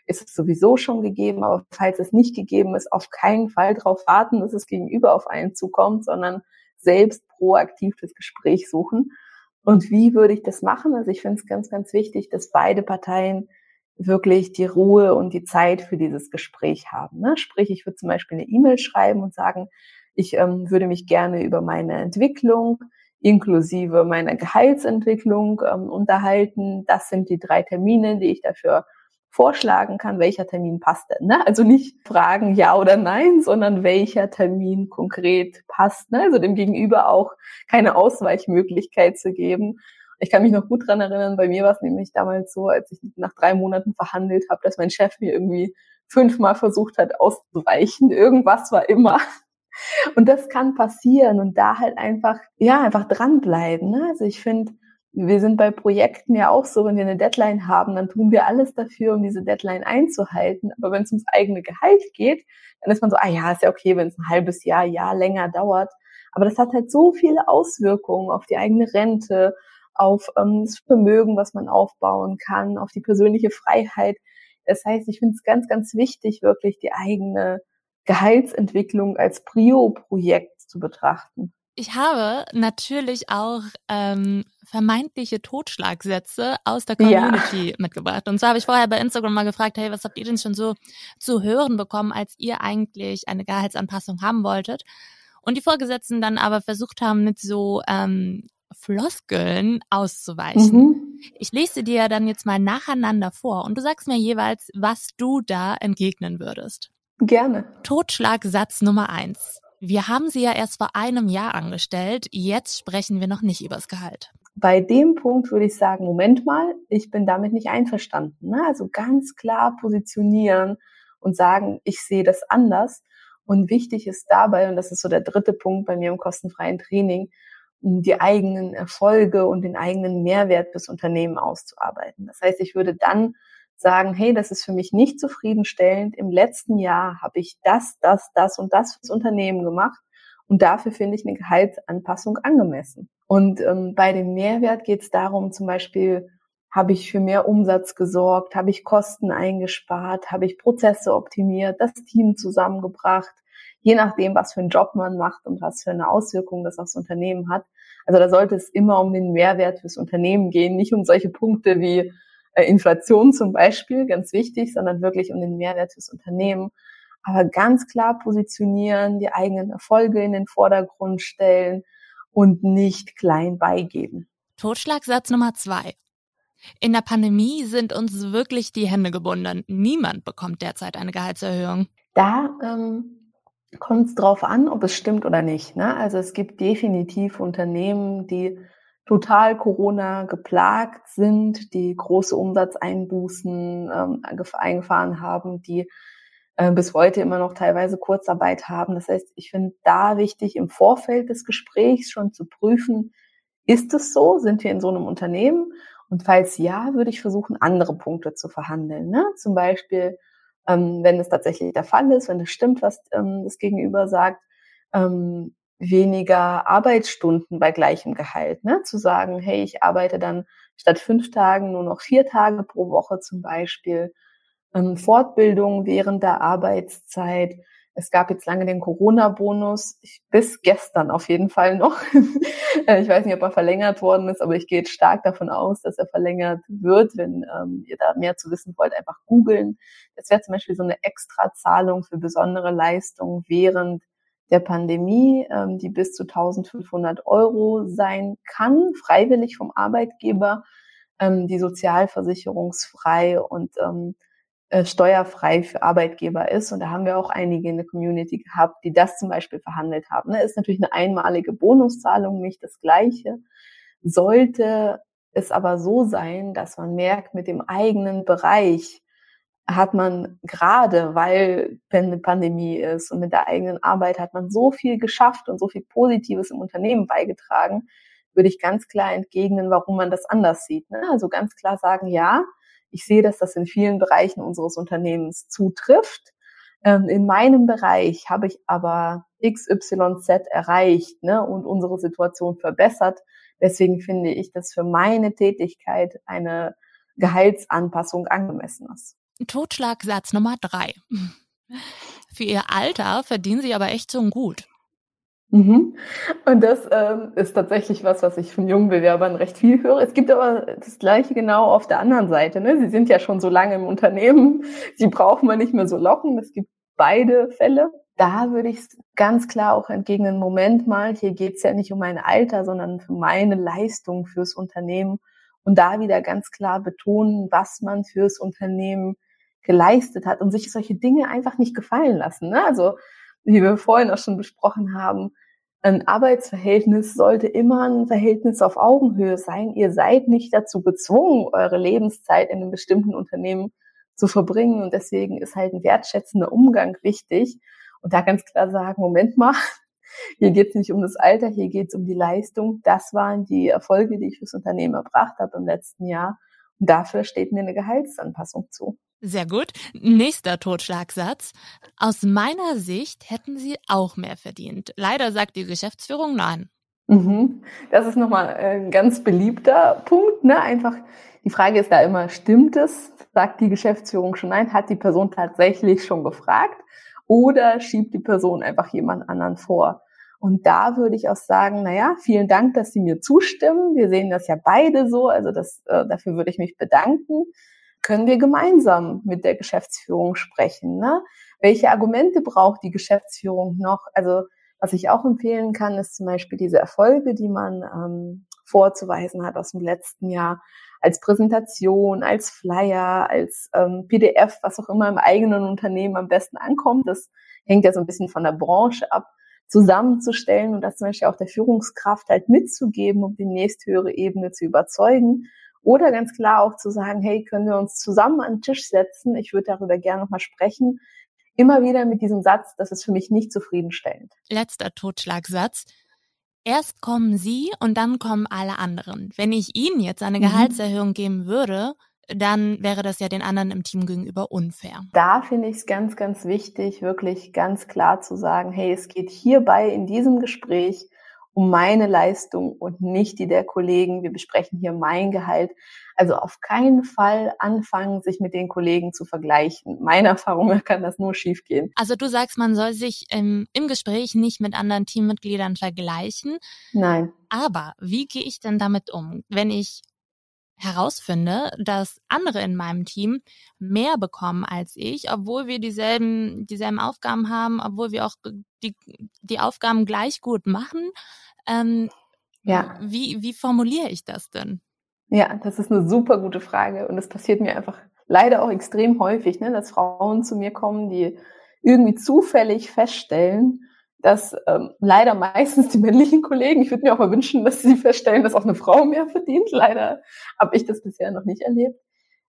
ist es sowieso schon gegeben, aber falls es nicht gegeben ist, auf keinen Fall darauf warten, dass es gegenüber auf einen zukommt, sondern selbst proaktiv das Gespräch suchen. Und wie würde ich das machen? Also ich finde es ganz, ganz wichtig, dass beide Parteien wirklich die Ruhe und die Zeit für dieses Gespräch haben. Ne? Sprich, ich würde zum Beispiel eine E-Mail schreiben und sagen, ich ähm, würde mich gerne über meine Entwicklung inklusive meiner Gehaltsentwicklung ähm, unterhalten. Das sind die drei Termine, die ich dafür vorschlagen kann, welcher Termin passt denn. Ne? Also nicht fragen ja oder nein, sondern welcher Termin konkret passt. Ne? Also dem Gegenüber auch keine Ausweichmöglichkeit zu geben. Ich kann mich noch gut dran erinnern, bei mir war es nämlich damals so, als ich nach drei Monaten verhandelt habe, dass mein Chef mir irgendwie fünfmal versucht hat auszuweichen. Irgendwas war immer. Und das kann passieren und da halt einfach, ja, einfach dranbleiben. Ne? Also ich finde, wir sind bei Projekten ja auch so, wenn wir eine Deadline haben, dann tun wir alles dafür, um diese Deadline einzuhalten. Aber wenn es ums eigene Gehalt geht, dann ist man so, ah ja, ist ja okay, wenn es ein halbes Jahr, Jahr länger dauert. Aber das hat halt so viele Auswirkungen auf die eigene Rente, auf ähm, das Vermögen, was man aufbauen kann, auf die persönliche Freiheit. Das heißt, ich finde es ganz, ganz wichtig, wirklich die eigene Gehaltsentwicklung als Prio-Projekt zu betrachten. Ich habe natürlich auch ähm, vermeintliche Totschlagsätze aus der Community ja. mitgebracht. Und zwar habe ich vorher bei Instagram mal gefragt, hey, was habt ihr denn schon so zu hören bekommen, als ihr eigentlich eine Gehaltsanpassung haben wolltet? Und die Vorgesetzten dann aber versucht haben, mit so ähm, Floskeln auszuweichen. Mhm. Ich lese dir dann jetzt mal nacheinander vor und du sagst mir jeweils, was du da entgegnen würdest. Gerne. Totschlagsatz Nummer eins. Wir haben sie ja erst vor einem Jahr angestellt, jetzt sprechen wir noch nicht übers Gehalt. Bei dem Punkt würde ich sagen, Moment mal, ich bin damit nicht einverstanden. Ne? Also ganz klar positionieren und sagen, ich sehe das anders. Und wichtig ist dabei, und das ist so der dritte Punkt bei mir im kostenfreien Training, die eigenen Erfolge und den eigenen Mehrwert des Unternehmens auszuarbeiten. Das heißt, ich würde dann sagen, hey, das ist für mich nicht zufriedenstellend. Im letzten Jahr habe ich das, das, das und das fürs Unternehmen gemacht und dafür finde ich eine Gehaltsanpassung angemessen. Und ähm, bei dem Mehrwert geht es darum, zum Beispiel, habe ich für mehr Umsatz gesorgt, habe ich Kosten eingespart, habe ich Prozesse optimiert, das Team zusammengebracht, je nachdem, was für einen Job man macht und was für eine Auswirkung das aufs Unternehmen hat. Also da sollte es immer um den Mehrwert fürs Unternehmen gehen, nicht um solche Punkte wie Inflation zum Beispiel, ganz wichtig, sondern wirklich um den Mehrwert fürs Unternehmen. Aber ganz klar positionieren, die eigenen Erfolge in den Vordergrund stellen und nicht klein beigeben. Totschlagsatz Nummer zwei. In der Pandemie sind uns wirklich die Hände gebunden. Niemand bekommt derzeit eine Gehaltserhöhung. Da ähm, kommt es drauf an, ob es stimmt oder nicht. Ne? Also es gibt definitiv Unternehmen, die total Corona geplagt sind, die große Umsatzeinbußen ähm, eingefahren haben, die äh, bis heute immer noch teilweise Kurzarbeit haben. Das heißt, ich finde da wichtig, im Vorfeld des Gesprächs schon zu prüfen, ist es so? Sind wir in so einem Unternehmen? Und falls ja, würde ich versuchen, andere Punkte zu verhandeln. Ne? Zum Beispiel, ähm, wenn es tatsächlich der Fall ist, wenn es stimmt, was ähm, das Gegenüber sagt, ähm, weniger Arbeitsstunden bei gleichem Gehalt. Ne? Zu sagen, hey, ich arbeite dann statt fünf Tagen nur noch vier Tage pro Woche zum Beispiel. Ähm, Fortbildung während der Arbeitszeit. Es gab jetzt lange den Corona-Bonus, bis gestern auf jeden Fall noch. Äh, ich weiß nicht, ob er verlängert worden ist, aber ich gehe jetzt stark davon aus, dass er verlängert wird. Wenn ähm, ihr da mehr zu wissen wollt, einfach googeln. Das wäre zum Beispiel so eine Extrazahlung für besondere Leistungen während der Pandemie, ähm, die bis zu 1500 Euro sein kann, freiwillig vom Arbeitgeber, ähm, die sozialversicherungsfrei und ähm, äh, steuerfrei für Arbeitgeber ist. Und da haben wir auch einige in der Community gehabt, die das zum Beispiel verhandelt haben. Ne? Ist natürlich eine einmalige Bonuszahlung, nicht das Gleiche. Sollte es aber so sein, dass man merkt, mit dem eigenen Bereich hat man gerade, weil eine Pandemie ist und mit der eigenen Arbeit hat man so viel geschafft und so viel Positives im Unternehmen beigetragen, würde ich ganz klar entgegnen, warum man das anders sieht. Ne? Also ganz klar sagen, ja, ich sehe, dass das in vielen Bereichen unseres Unternehmens zutrifft. Ähm, in meinem Bereich habe ich aber XYZ erreicht ne, und unsere Situation verbessert. Deswegen finde ich, dass für meine Tätigkeit eine Gehaltsanpassung angemessen ist. Totschlagsatz Nummer drei. Für ihr Alter verdienen sie aber echt so gut. Mhm. Und das ähm, ist tatsächlich was, was ich von jungen Bewerbern recht viel höre. Es gibt aber das Gleiche genau auf der anderen Seite. Ne? Sie sind ja schon so lange im Unternehmen, sie brauchen wir nicht mehr so locken. Es gibt beide Fälle. Da würde ich ganz klar auch entgegnen, Moment mal, hier geht's ja nicht um mein Alter, sondern für meine Leistung fürs Unternehmen. Und da wieder ganz klar betonen, was man fürs Unternehmen geleistet hat und sich solche Dinge einfach nicht gefallen lassen. Ne? Also wie wir vorhin auch schon besprochen haben, ein Arbeitsverhältnis sollte immer ein Verhältnis auf Augenhöhe sein. Ihr seid nicht dazu gezwungen, eure Lebenszeit in einem bestimmten Unternehmen zu verbringen. Und deswegen ist halt ein wertschätzender Umgang wichtig. Und da ganz klar sagen, Moment mal, hier geht es nicht um das Alter, hier geht es um die Leistung. Das waren die Erfolge, die ich fürs Unternehmen erbracht habe im letzten Jahr. Und dafür steht mir eine Gehaltsanpassung zu. Sehr gut. Nächster Totschlagsatz. Aus meiner Sicht hätten Sie auch mehr verdient. Leider sagt die Geschäftsführung nein. Mhm. Das ist nochmal ein ganz beliebter Punkt. Ne? Einfach die Frage ist da immer, stimmt es? Sagt die Geschäftsführung schon nein? Hat die Person tatsächlich schon gefragt? Oder schiebt die Person einfach jemand anderen vor? Und da würde ich auch sagen, na ja, vielen Dank, dass Sie mir zustimmen. Wir sehen das ja beide so. Also das, äh, dafür würde ich mich bedanken können wir gemeinsam mit der Geschäftsführung sprechen. Ne? Welche Argumente braucht die Geschäftsführung noch? Also was ich auch empfehlen kann, ist zum Beispiel diese Erfolge, die man ähm, vorzuweisen hat aus dem letzten Jahr, als Präsentation, als Flyer, als ähm, PDF, was auch immer im eigenen Unternehmen am besten ankommt. Das hängt ja so ein bisschen von der Branche ab, zusammenzustellen und das zum Beispiel auch der Führungskraft halt mitzugeben, um die nächsthöhere Ebene zu überzeugen oder ganz klar auch zu sagen, hey, können wir uns zusammen an den Tisch setzen? Ich würde darüber gerne nochmal sprechen. Immer wieder mit diesem Satz, das ist für mich nicht zufriedenstellend. Letzter Totschlagsatz. Erst kommen Sie und dann kommen alle anderen. Wenn ich Ihnen jetzt eine mhm. Gehaltserhöhung geben würde, dann wäre das ja den anderen im Team gegenüber unfair. Da finde ich es ganz, ganz wichtig, wirklich ganz klar zu sagen, hey, es geht hierbei in diesem Gespräch um meine Leistung und nicht die der Kollegen. Wir besprechen hier mein Gehalt. Also auf keinen Fall anfangen, sich mit den Kollegen zu vergleichen. Meiner Erfahrung nach kann das nur schiefgehen. Also du sagst, man soll sich im, im Gespräch nicht mit anderen Teammitgliedern vergleichen. Nein. Aber wie gehe ich denn damit um, wenn ich herausfinde, dass andere in meinem Team mehr bekommen als ich, obwohl wir dieselben, dieselben Aufgaben haben, obwohl wir auch die, die Aufgaben gleich gut machen. Ähm, ja. Wie, wie formuliere ich das denn? Ja, das ist eine super gute Frage und es passiert mir einfach leider auch extrem häufig, ne, dass Frauen zu mir kommen, die irgendwie zufällig feststellen, dass ähm, leider meistens die männlichen Kollegen, ich würde mir auch mal wünschen, dass sie feststellen, dass auch eine Frau mehr verdient. Leider habe ich das bisher noch nicht erlebt.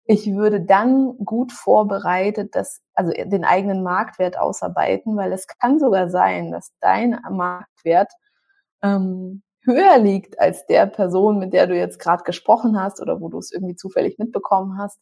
Ich würde dann gut vorbereitet das, also den eigenen Marktwert ausarbeiten, weil es kann sogar sein, dass dein Marktwert ähm, höher liegt als der Person, mit der du jetzt gerade gesprochen hast oder wo du es irgendwie zufällig mitbekommen hast.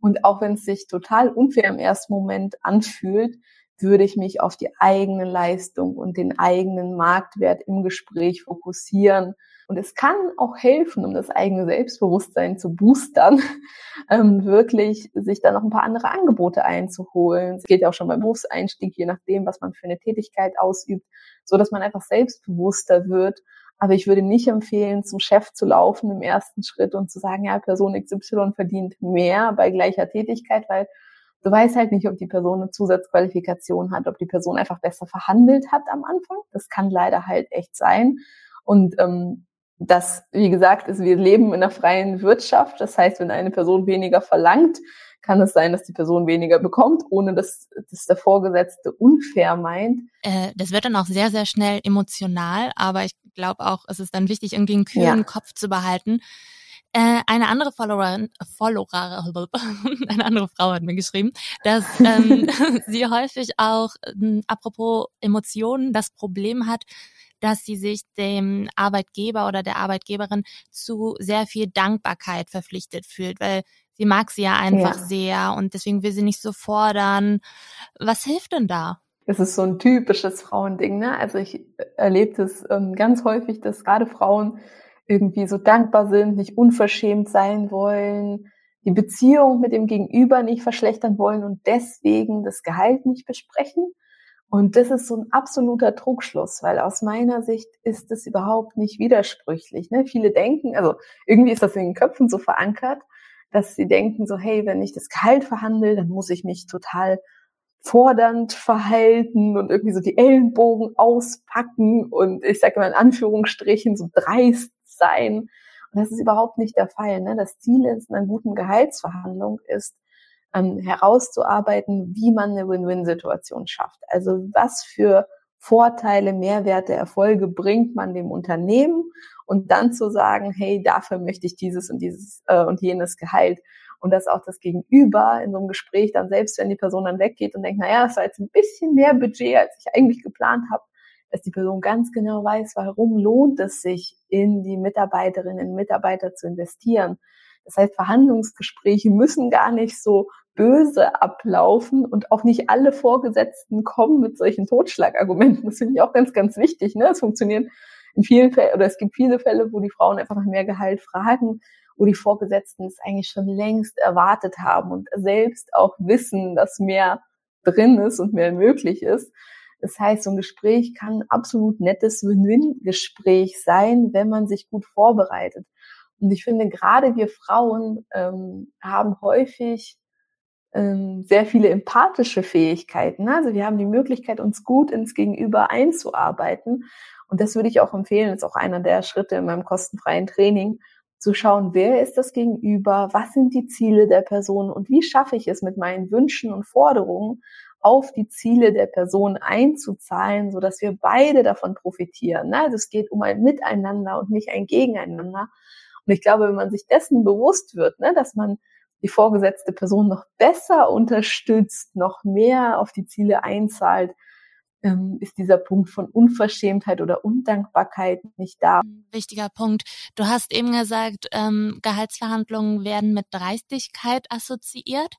Und auch wenn es sich total unfair im ersten Moment anfühlt, würde ich mich auf die eigene Leistung und den eigenen Marktwert im Gespräch fokussieren. Und es kann auch helfen, um das eigene Selbstbewusstsein zu boostern, ähm, wirklich sich da noch ein paar andere Angebote einzuholen. Es geht ja auch schon beim Berufseinstieg, je nachdem, was man für eine Tätigkeit ausübt, so dass man einfach selbstbewusster wird. Aber ich würde nicht empfehlen, zum Chef zu laufen im ersten Schritt und zu sagen, ja, Person XY verdient mehr bei gleicher Tätigkeit, weil Du weißt halt nicht, ob die Person eine Zusatzqualifikation hat, ob die Person einfach besser verhandelt hat am Anfang. Das kann leider halt echt sein. Und ähm, das, wie gesagt, ist, wir leben in einer freien Wirtschaft. Das heißt, wenn eine Person weniger verlangt, kann es sein, dass die Person weniger bekommt, ohne dass, dass der Vorgesetzte unfair meint. Äh, das wird dann auch sehr, sehr schnell emotional, aber ich glaube auch, es ist dann wichtig, irgendwie einen kühlen ja. Kopf zu behalten. Äh, eine andere Followerin, Follower, eine andere Frau hat mir geschrieben, dass ähm, sie häufig auch, ähm, apropos Emotionen, das Problem hat, dass sie sich dem Arbeitgeber oder der Arbeitgeberin zu sehr viel Dankbarkeit verpflichtet fühlt, weil sie mag sie ja einfach ja. sehr und deswegen will sie nicht so fordern. Was hilft denn da? Es ist so ein typisches Frauending, ne? Also ich erlebe das ähm, ganz häufig, dass gerade Frauen irgendwie so dankbar sind, nicht unverschämt sein wollen, die Beziehung mit dem Gegenüber nicht verschlechtern wollen und deswegen das Gehalt nicht besprechen. Und das ist so ein absoluter Trugschluss, weil aus meiner Sicht ist es überhaupt nicht widersprüchlich. Ne? Viele denken, also irgendwie ist das in den Köpfen so verankert, dass sie denken so, hey, wenn ich das Gehalt verhandle, dann muss ich mich total fordernd verhalten und irgendwie so die Ellenbogen auspacken und ich sage mal in Anführungsstrichen so dreist sein. Und das ist überhaupt nicht der Fall. Ne? Das Ziel in einer guten Gehaltsverhandlung ist, ähm, herauszuarbeiten, wie man eine Win-Win-Situation schafft. Also was für Vorteile, Mehrwerte, Erfolge bringt man dem Unternehmen und dann zu sagen, hey, dafür möchte ich dieses und dieses äh, und jenes Gehalt. Und dass auch das Gegenüber in so einem Gespräch dann selbst, wenn die Person dann weggeht und denkt, naja, das war jetzt ein bisschen mehr Budget, als ich eigentlich geplant habe, dass die Person ganz genau weiß, warum lohnt es sich, in die Mitarbeiterinnen und Mitarbeiter zu investieren. Das heißt, Verhandlungsgespräche müssen gar nicht so böse ablaufen und auch nicht alle Vorgesetzten kommen mit solchen Totschlagargumenten. Das finde ich auch ganz, ganz wichtig. Ne? Es funktioniert in vielen Fällen, oder es gibt viele Fälle, wo die Frauen einfach nach mehr Gehalt fragen, wo die Vorgesetzten es eigentlich schon längst erwartet haben und selbst auch wissen, dass mehr drin ist und mehr möglich ist. Das heißt, so ein Gespräch kann ein absolut nettes Win-Win-Gespräch sein, wenn man sich gut vorbereitet. Und ich finde, gerade wir Frauen ähm, haben häufig ähm, sehr viele empathische Fähigkeiten. Also wir haben die Möglichkeit, uns gut ins Gegenüber einzuarbeiten. Und das würde ich auch empfehlen, das ist auch einer der Schritte in meinem kostenfreien Training, zu schauen, wer ist das Gegenüber, was sind die Ziele der Person und wie schaffe ich es mit meinen Wünschen und Forderungen auf die Ziele der Person einzuzahlen, so dass wir beide davon profitieren. Also es geht um ein Miteinander und nicht ein Gegeneinander. Und ich glaube, wenn man sich dessen bewusst wird, ne, dass man die vorgesetzte Person noch besser unterstützt, noch mehr auf die Ziele einzahlt, ähm, ist dieser Punkt von Unverschämtheit oder Undankbarkeit nicht da. Wichtiger Punkt. Du hast eben gesagt, ähm, Gehaltsverhandlungen werden mit Dreistigkeit assoziiert.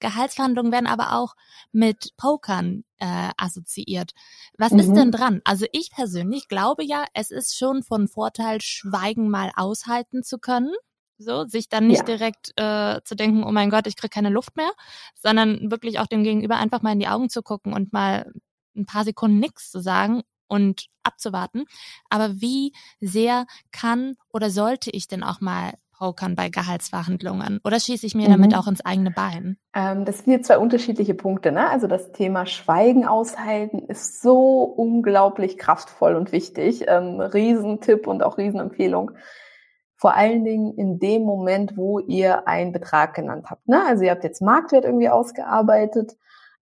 Gehaltsverhandlungen werden aber auch mit Pokern äh, assoziiert. Was mhm. ist denn dran? Also ich persönlich glaube ja, es ist schon von Vorteil, Schweigen mal aushalten zu können. So, sich dann nicht ja. direkt äh, zu denken, oh mein Gott, ich krieg keine Luft mehr, sondern wirklich auch dem Gegenüber einfach mal in die Augen zu gucken und mal ein paar Sekunden nichts zu sagen und abzuwarten. Aber wie sehr kann oder sollte ich denn auch mal pokern bei Gehaltsverhandlungen? Oder schieße ich mir mhm. damit auch ins eigene Bein? Ähm, das sind hier zwei unterschiedliche Punkte. Ne? Also das Thema Schweigen aushalten ist so unglaublich kraftvoll und wichtig. Ähm, Riesentipp und auch Riesenempfehlung. Vor allen Dingen in dem Moment, wo ihr einen Betrag genannt habt. Ne? Also ihr habt jetzt Marktwert irgendwie ausgearbeitet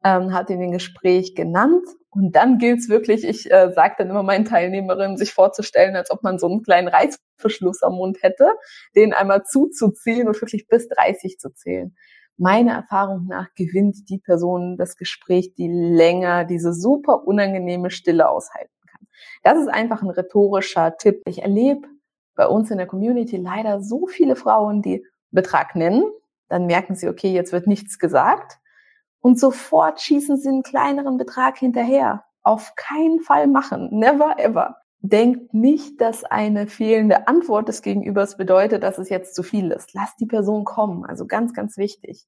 ähm, hat in dem Gespräch genannt. Und dann gilt es wirklich, ich äh, sage dann immer meinen Teilnehmerinnen, sich vorzustellen, als ob man so einen kleinen Reißverschluss am Mund hätte, den einmal zuzuziehen und wirklich bis 30 zu zählen. Meiner Erfahrung nach gewinnt die Person das Gespräch, die länger diese super unangenehme Stille aushalten kann. Das ist einfach ein rhetorischer Tipp. Ich erlebe bei uns in der Community leider so viele Frauen, die Betrag nennen, dann merken sie, okay, jetzt wird nichts gesagt und sofort schießen sie einen kleineren Betrag hinterher. Auf keinen Fall machen. Never ever. Denkt nicht, dass eine fehlende Antwort des Gegenübers bedeutet, dass es jetzt zu viel ist. Lass die Person kommen. Also ganz, ganz wichtig.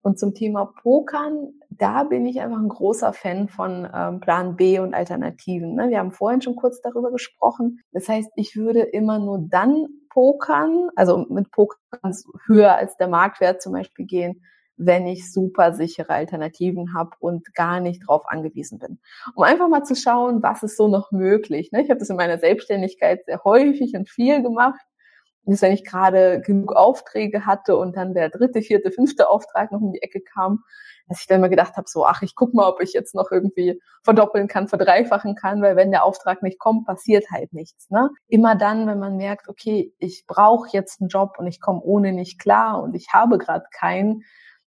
Und zum Thema Pokern, da bin ich einfach ein großer Fan von ähm, Plan B und Alternativen. Ne? Wir haben vorhin schon kurz darüber gesprochen. Das heißt, ich würde immer nur dann pokern, also mit Pokern höher als der Marktwert zum Beispiel gehen, wenn ich super sichere Alternativen habe und gar nicht drauf angewiesen bin. Um einfach mal zu schauen, was ist so noch möglich. Ne? Ich habe das in meiner Selbstständigkeit sehr häufig und viel gemacht. Und wenn ich gerade genug Aufträge hatte und dann der dritte, vierte, fünfte Auftrag noch um die Ecke kam, dass ich dann mal gedacht habe, so, ach, ich guck mal, ob ich jetzt noch irgendwie verdoppeln kann, verdreifachen kann, weil wenn der Auftrag nicht kommt, passiert halt nichts. Ne? Immer dann, wenn man merkt, okay, ich brauche jetzt einen Job und ich komme ohne nicht klar und ich habe gerade keinen,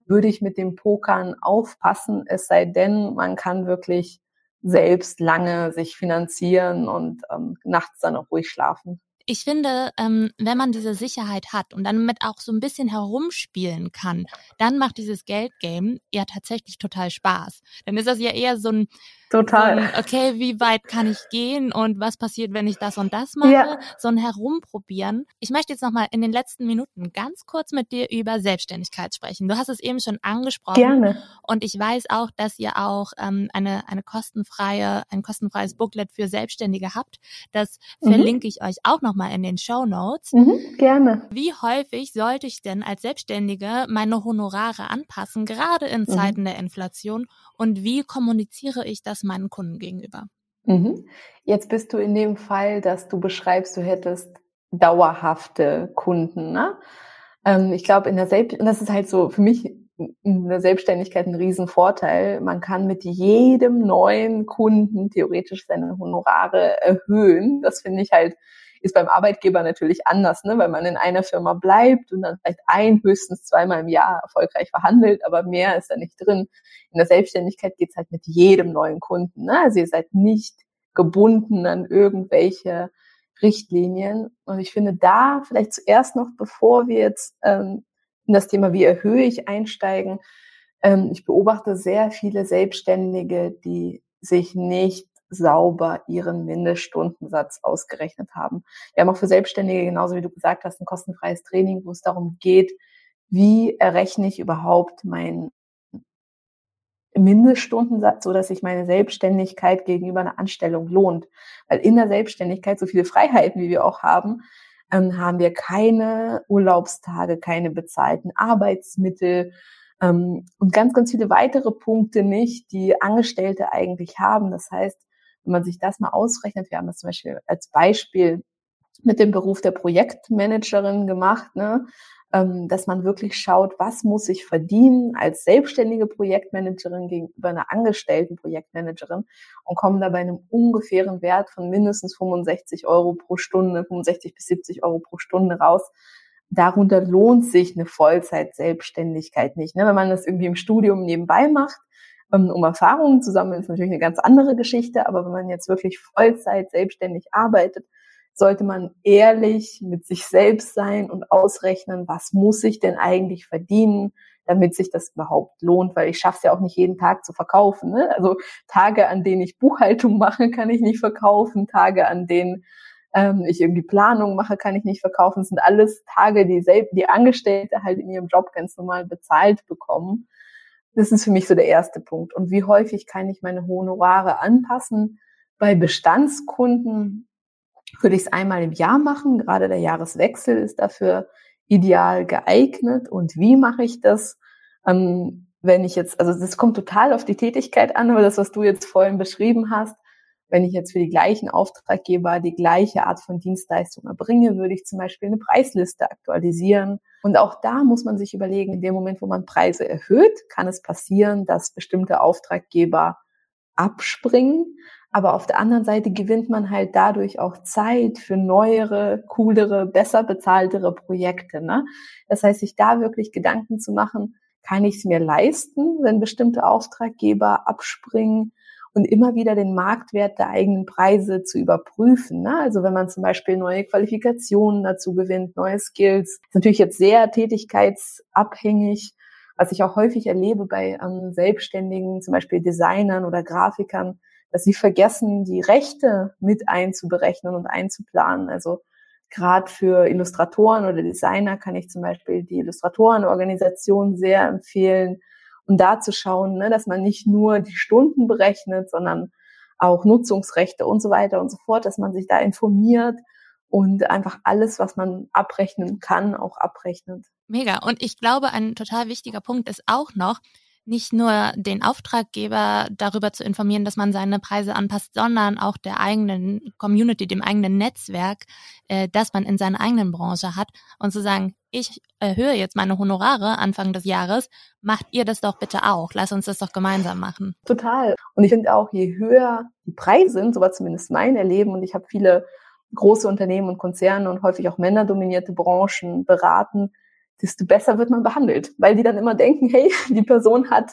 würde ich mit dem Pokern aufpassen, es sei denn, man kann wirklich selbst lange sich finanzieren und ähm, nachts dann auch ruhig schlafen ich finde, ähm, wenn man diese Sicherheit hat und damit auch so ein bisschen herumspielen kann, dann macht dieses Geldgame ja tatsächlich total Spaß. Dann ist das ja eher so ein, total. Ein, okay, wie weit kann ich gehen und was passiert, wenn ich das und das mache? Ja. So ein Herumprobieren. Ich möchte jetzt nochmal in den letzten Minuten ganz kurz mit dir über Selbstständigkeit sprechen. Du hast es eben schon angesprochen. Gerne. Und ich weiß auch, dass ihr auch ähm, eine, eine kostenfreie, ein kostenfreies Booklet für Selbstständige habt. Das mhm. verlinke ich euch auch noch nochmal in den Show Notes. Mhm, gerne. Wie häufig sollte ich denn als Selbstständige meine Honorare anpassen, gerade in mhm. Zeiten mhm. der Inflation? Und wie kommuniziere ich das meinen Kunden gegenüber? Mhm. Jetzt bist du in dem Fall, dass du beschreibst, du hättest dauerhafte Kunden. Ne? Ähm, ich glaube, in der Selbst, und das ist halt so für mich in der Selbstständigkeit ein Riesenvorteil. Man kann mit jedem neuen Kunden theoretisch seine Honorare erhöhen. Das finde ich halt ist beim Arbeitgeber natürlich anders, ne? weil man in einer Firma bleibt und dann vielleicht ein, höchstens zweimal im Jahr erfolgreich verhandelt, aber mehr ist da nicht drin. In der Selbstständigkeit geht's halt mit jedem neuen Kunden. Ne? Also ihr seid nicht gebunden an irgendwelche Richtlinien. Und ich finde da vielleicht zuerst noch, bevor wir jetzt ähm, in das Thema, wie erhöhe ich einsteigen, ähm, ich beobachte sehr viele Selbstständige, die sich nicht sauber ihren Mindeststundensatz ausgerechnet haben. Wir haben auch für Selbstständige, genauso wie du gesagt hast, ein kostenfreies Training, wo es darum geht, wie errechne ich überhaupt meinen Mindeststundensatz, so dass sich meine Selbstständigkeit gegenüber einer Anstellung lohnt. Weil in der Selbstständigkeit, so viele Freiheiten, wie wir auch haben, ähm, haben wir keine Urlaubstage, keine bezahlten Arbeitsmittel, ähm, und ganz, ganz viele weitere Punkte nicht, die Angestellte eigentlich haben. Das heißt, wenn man sich das mal ausrechnet, wir haben das zum Beispiel als Beispiel mit dem Beruf der Projektmanagerin gemacht, ne? ähm, dass man wirklich schaut, was muss ich verdienen als selbstständige Projektmanagerin gegenüber einer angestellten Projektmanagerin und kommen da bei einem ungefähren Wert von mindestens 65 Euro pro Stunde, 65 bis 70 Euro pro Stunde raus. Darunter lohnt sich eine Vollzeit-Selbstständigkeit nicht. Ne? Wenn man das irgendwie im Studium nebenbei macht, um Erfahrungen zu sammeln, ist natürlich eine ganz andere Geschichte. Aber wenn man jetzt wirklich Vollzeit selbstständig arbeitet, sollte man ehrlich mit sich selbst sein und ausrechnen, was muss ich denn eigentlich verdienen, damit sich das überhaupt lohnt, weil ich schaffe es ja auch nicht jeden Tag zu verkaufen. Ne? Also Tage, an denen ich Buchhaltung mache, kann ich nicht verkaufen. Tage, an denen ähm, ich irgendwie Planung mache, kann ich nicht verkaufen. Das sind alles Tage, die, selbst, die Angestellte halt in ihrem Job ganz normal bezahlt bekommen. Das ist für mich so der erste Punkt. Und wie häufig kann ich meine Honorare anpassen? Bei Bestandskunden würde ich es einmal im Jahr machen. Gerade der Jahreswechsel ist dafür ideal geeignet. Und wie mache ich das? Ähm, wenn ich jetzt, also das kommt total auf die Tätigkeit an, aber das, was du jetzt vorhin beschrieben hast, wenn ich jetzt für die gleichen Auftraggeber die gleiche Art von Dienstleistung erbringe, würde ich zum Beispiel eine Preisliste aktualisieren. Und auch da muss man sich überlegen, in dem Moment, wo man Preise erhöht, kann es passieren, dass bestimmte Auftraggeber abspringen. Aber auf der anderen Seite gewinnt man halt dadurch auch Zeit für neuere, coolere, besser bezahltere Projekte. Ne? Das heißt, sich da wirklich Gedanken zu machen, kann ich es mir leisten, wenn bestimmte Auftraggeber abspringen und immer wieder den Marktwert der eigenen Preise zu überprüfen. Ne? Also wenn man zum Beispiel neue Qualifikationen dazu gewinnt, neue Skills, ist natürlich jetzt sehr tätigkeitsabhängig, was ich auch häufig erlebe bei ähm, Selbstständigen, zum Beispiel Designern oder Grafikern, dass sie vergessen, die Rechte mit einzuberechnen und einzuplanen. Also gerade für Illustratoren oder Designer kann ich zum Beispiel die Illustratorenorganisation sehr empfehlen, und da zu schauen, ne, dass man nicht nur die Stunden berechnet, sondern auch Nutzungsrechte und so weiter und so fort, dass man sich da informiert und einfach alles, was man abrechnen kann, auch abrechnet. Mega. Und ich glaube, ein total wichtiger Punkt ist auch noch, nicht nur den Auftraggeber darüber zu informieren, dass man seine Preise anpasst, sondern auch der eigenen Community, dem eigenen Netzwerk, äh, das man in seiner eigenen Branche hat und zu sagen, ich erhöhe jetzt meine Honorare Anfang des Jahres, macht ihr das doch bitte auch. Lass uns das doch gemeinsam machen. Total. Und ich finde auch, je höher die Preise sind, so war zumindest mein Erleben, und ich habe viele große Unternehmen und Konzerne und häufig auch männerdominierte Branchen beraten, desto besser wird man behandelt, weil die dann immer denken, hey, die Person hat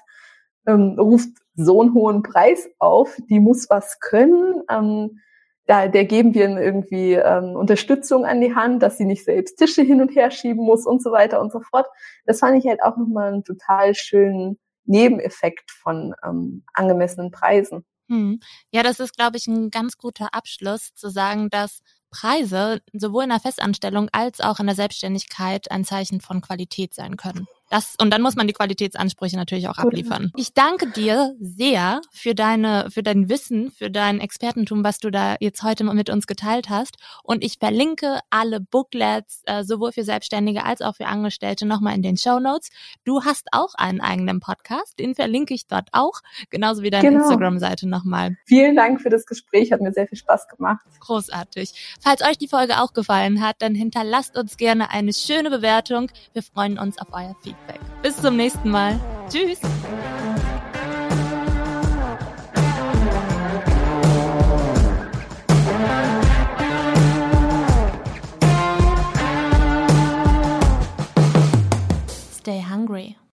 ähm, ruft so einen hohen Preis auf, die muss was können. Ähm, da, der geben wir irgendwie ähm, Unterstützung an die Hand, dass sie nicht selbst Tische hin und her schieben muss und so weiter und so fort. Das fand ich halt auch nochmal einen total schönen Nebeneffekt von ähm, angemessenen Preisen. Hm. Ja, das ist, glaube ich, ein ganz guter Abschluss zu sagen, dass Preise sowohl in der Festanstellung als auch in der Selbstständigkeit ein Zeichen von Qualität sein können. Das, und dann muss man die Qualitätsansprüche natürlich auch abliefern. Ich danke dir sehr für deine, für dein Wissen, für dein Expertentum, was du da jetzt heute mit uns geteilt hast. Und ich verlinke alle Booklets, äh, sowohl für Selbstständige als auch für Angestellte, nochmal in den Show Notes. Du hast auch einen eigenen Podcast, den verlinke ich dort auch, genauso wie deine genau. Instagram-Seite nochmal. Vielen Dank für das Gespräch, hat mir sehr viel Spaß gemacht. Großartig. Falls euch die Folge auch gefallen hat, dann hinterlasst uns gerne eine schöne Bewertung. Wir freuen uns auf euer Feedback. Feedback. Bis zum nächsten Mal. Tschüss. Stay hungry.